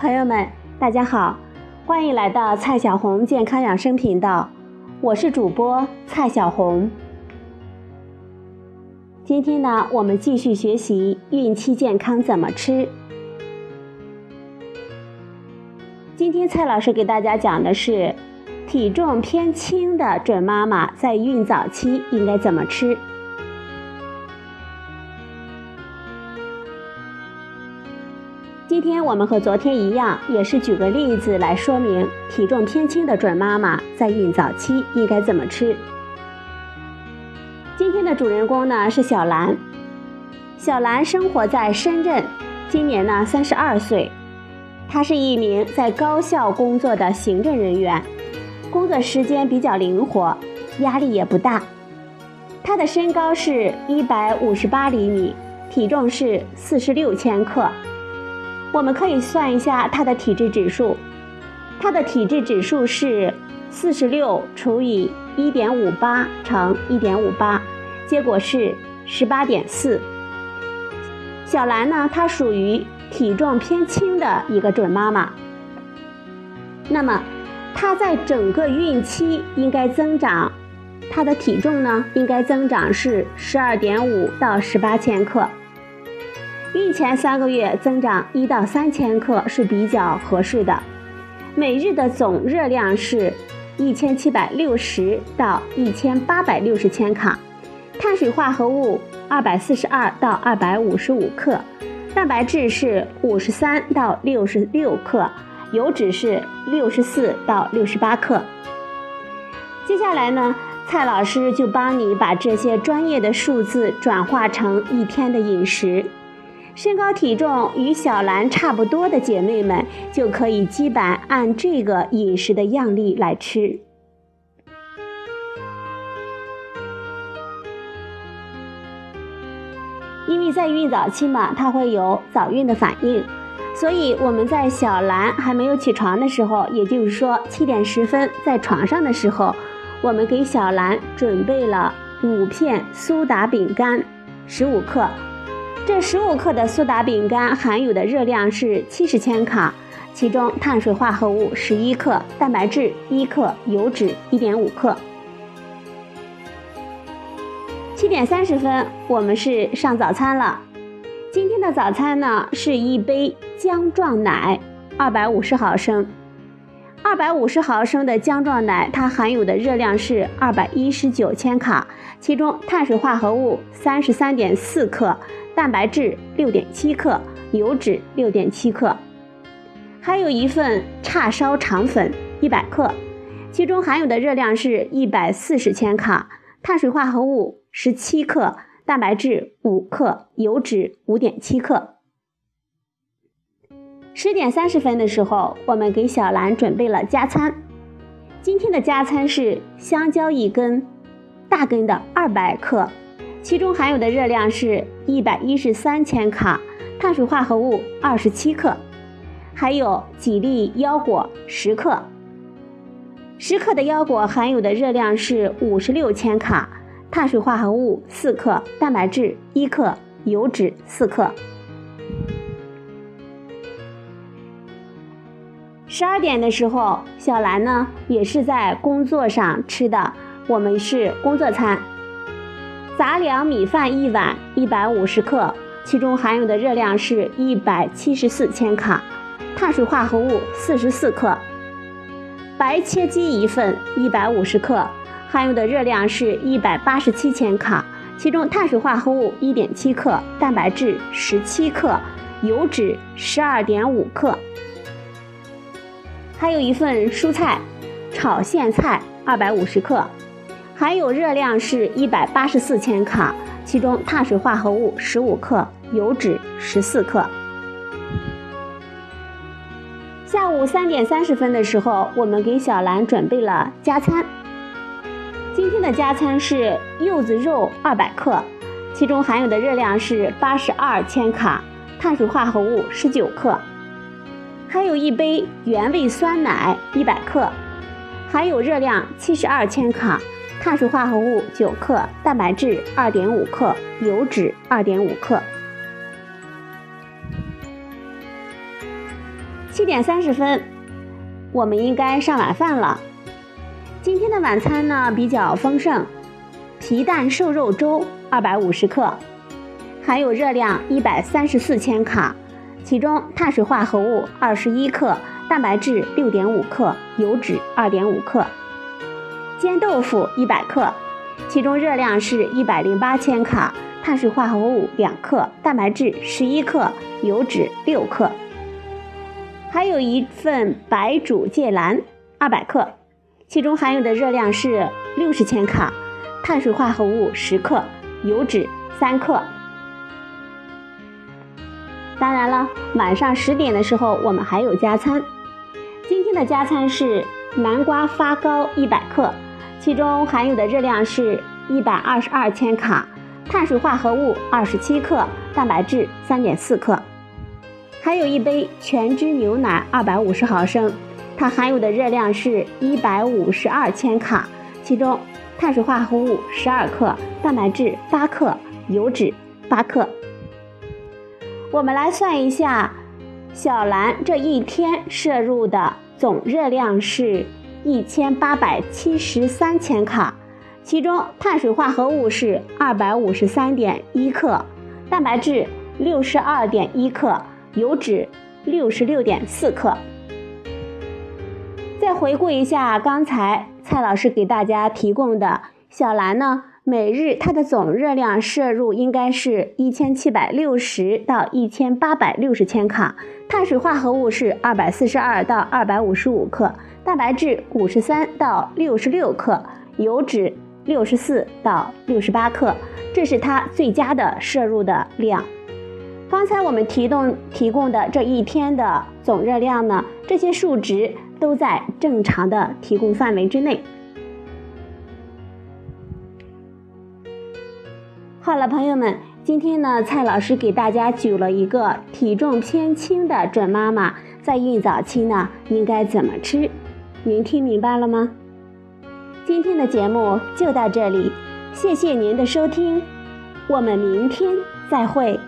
朋友们，大家好，欢迎来到蔡小红健康养生频道，我是主播蔡小红。今天呢，我们继续学习孕期健康怎么吃。今天蔡老师给大家讲的是，体重偏轻的准妈妈在孕早期应该怎么吃。今天我们和昨天一样，也是举个例子来说明体重偏轻的准妈妈在孕早期应该怎么吃。今天的主人公呢是小兰，小兰生活在深圳，今年呢三十二岁。她是一名在高校工作的行政人员，工作时间比较灵活，压力也不大。她的身高是一百五十八厘米，体重是四十六千克。我们可以算一下他的体质指数，他的体质指数是四十六除以一点五八乘一点五八，结果是十八点四。小兰呢，她属于。体重偏轻的一个准妈妈，那么她在整个孕期应该增长，她的体重呢应该增长是十二点五到十八千克，孕前三个月增长一到三千克是比较合适的，每日的总热量是一千七百六十到一千八百六十千卡，碳水化合物二百四十二到二百五十五克。蛋白质是五十三到六十六克，油脂是六十四到六十八克。接下来呢，蔡老师就帮你把这些专业的数字转化成一天的饮食。身高体重与小兰差不多的姐妹们，就可以基本按这个饮食的样例来吃。因为在孕早期嘛，它会有早孕的反应，所以我们在小兰还没有起床的时候，也就是说七点十分在床上的时候，我们给小兰准备了五片苏打饼干，十五克。这十五克的苏打饼干含有的热量是七十千卡，其中碳水化合物十一克，蛋白质一克，油脂一点五克。七点三十分，我们是上早餐了。今天的早餐呢，是一杯姜状奶，二百五十毫升。二百五十毫升的姜状奶，它含有的热量是二百一十九千卡，其中碳水化合物三十三点四克，蛋白质六点七克，油脂六点七克。还有一份叉烧肠粉一百克，其中含有的热量是一百四十千卡，碳水化合物。十七克蛋白质，五克油脂，五点七克。十点三十分的时候，我们给小兰准备了加餐。今天的加餐是香蕉一根，大根的二百克，其中含有的热量是一百一十三千卡，碳水化合物二十七克，还有几粒腰果十克。十克的腰果含有的热量是五十六千卡。碳水化合物四克，蛋白质一克，油脂四克。十二点的时候，小兰呢也是在工作上吃的，我们是工作餐，杂粮米饭一碗，一百五十克，其中含有的热量是一百七十四千卡，碳水化合物四十四克，白切鸡一份，一百五十克。含有的热量是一百八十七千卡，其中碳水化合物一点七克，蛋白质十七克，油脂十二点五克。还有一份蔬菜，炒苋菜二百五十克，含有热量是一百八十四千卡，其中碳水化合物十五克，油脂十四克。下午三点三十分的时候，我们给小兰准备了加餐。今天的加餐是柚子肉二百克，其中含有的热量是八十二千卡，碳水化合物十九克，还有一杯原味酸奶一百克，含有热量七十二千卡，碳水化合物九克，蛋白质二点五克，油脂二点五克。七点三十分，我们应该上晚饭了。今天的晚餐呢比较丰盛，皮蛋瘦肉粥二百五十克，含有热量一百三十四千卡，其中碳水化合物二十一克，蛋白质六点五克，油脂二点五克。煎豆腐一百克，其中热量是一百零八千卡，碳水化合物两克，蛋白质十一克，油脂六克。还有一份白煮芥蓝，二百克，其中含有的热量是六十千卡，碳水化合物十克，油脂三克。当然了，晚上十点的时候我们还有加餐。今天的加餐是南瓜发糕一百克，其中含有的热量是一百二十二千卡，碳水化合物二十七克，蛋白质三点四克。还有一杯全脂牛奶，二百五十毫升，它含有的热量是一百五十二千卡，其中碳水化合物十二克，蛋白质八克，油脂八克。我们来算一下，小兰这一天摄入的总热量是一千八百七十三千卡，其中碳水化合物是二百五十三点一克，蛋白质六十二点一克。油脂六十六点四克。再回顾一下刚才蔡老师给大家提供的，小兰呢，每日它的总热量摄入应该是一千七百六十到一千八百六十千卡，碳水化合物是二百四十二到二百五十五克，蛋白质五十三到六十六克，油脂六十四到六十八克，这是它最佳的摄入的量。刚才我们提供提供的这一天的总热量呢，这些数值都在正常的提供范围之内。好了，朋友们，今天呢，蔡老师给大家举了一个体重偏轻的准妈妈在孕早期呢应该怎么吃，您听明白了吗？今天的节目就到这里，谢谢您的收听，我们明天再会。